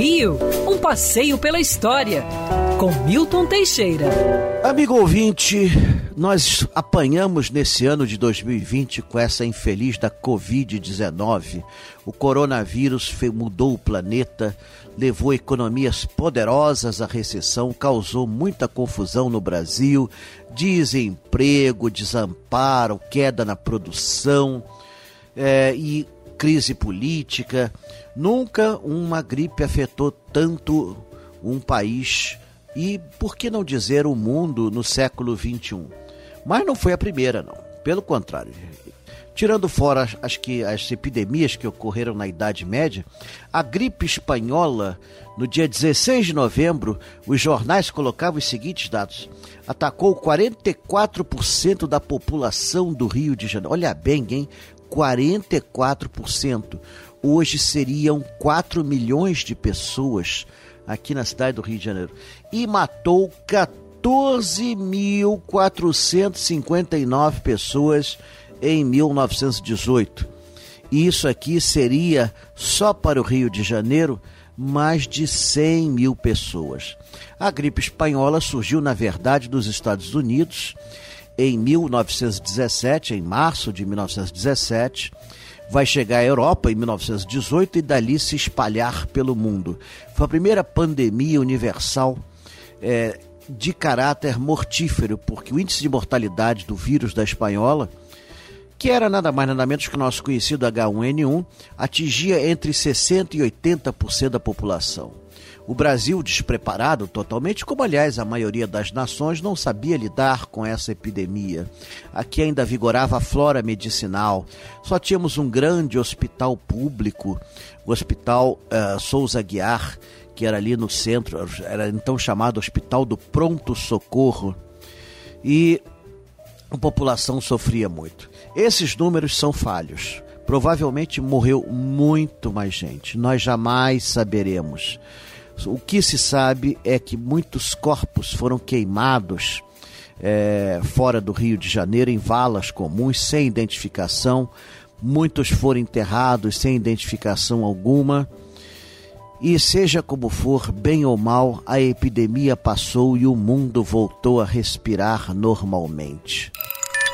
Rio, um passeio pela história, com Milton Teixeira. Amigo ouvinte, nós apanhamos nesse ano de 2020 com essa infeliz da Covid-19. O coronavírus mudou o planeta, levou economias poderosas à recessão, causou muita confusão no Brasil, desemprego, desamparo, queda na produção é, e crise política. Nunca uma gripe afetou tanto um país e, por que não dizer, o mundo no século XXI. Mas não foi a primeira, não. Pelo contrário. Tirando fora as, que, as epidemias que ocorreram na Idade Média, a gripe espanhola, no dia 16 de novembro, os jornais colocavam os seguintes dados: atacou 44% da população do Rio de Janeiro. Olha bem, hein? 44%. Hoje seriam 4 milhões de pessoas aqui na cidade do Rio de Janeiro. E matou 14.459 pessoas em 1918. E isso aqui seria, só para o Rio de Janeiro, mais de 100 mil pessoas. A gripe espanhola surgiu, na verdade, dos Estados Unidos em 1917, em março de 1917, vai chegar à Europa em 1918 e dali se espalhar pelo mundo. Foi a primeira pandemia universal é, de caráter mortífero, porque o índice de mortalidade do vírus da espanhola, que era nada mais nada menos que o nosso conhecido H1N1, atingia entre 60% e 80% da população. O Brasil, despreparado totalmente, como aliás a maioria das nações, não sabia lidar com essa epidemia. Aqui ainda vigorava a flora medicinal. Só tínhamos um grande hospital público, o Hospital uh, Souza Guiar, que era ali no centro, era então chamado Hospital do Pronto Socorro. E a população sofria muito. Esses números são falhos. Provavelmente morreu muito mais gente. Nós jamais saberemos. O que se sabe é que muitos corpos foram queimados é, fora do Rio de Janeiro, em valas comuns, sem identificação. Muitos foram enterrados sem identificação alguma. E seja como for, bem ou mal, a epidemia passou e o mundo voltou a respirar normalmente.